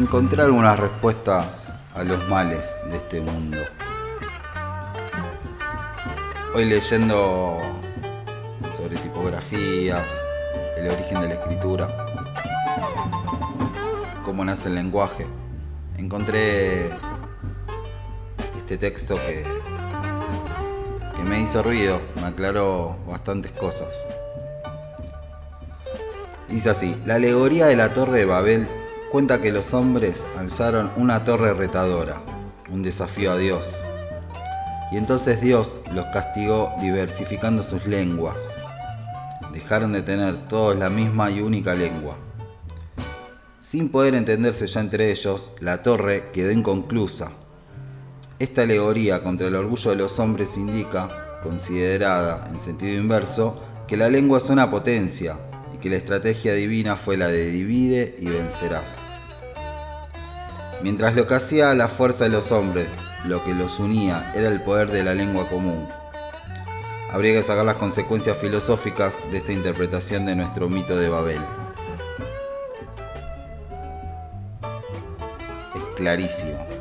encontré algunas respuestas a los males de este mundo. Hoy leyendo sobre tipografías, el origen de la escritura, cómo nace el lenguaje, encontré este texto que, que me hizo ruido, me aclaró bastantes cosas. Dice así, la alegoría de la torre de Babel cuenta que los hombres alzaron una torre retadora, un desafío a Dios. Y entonces Dios los castigó diversificando sus lenguas. Dejaron de tener todos la misma y única lengua. Sin poder entenderse ya entre ellos, la torre quedó inconclusa. Esta alegoría contra el orgullo de los hombres indica, considerada en sentido inverso, que la lengua es una potencia y que la estrategia divina fue la de divide y vencerás. Mientras lo que hacía la fuerza de los hombres, lo que los unía era el poder de la lengua común. Habría que sacar las consecuencias filosóficas de esta interpretación de nuestro mito de Babel. Es clarísimo.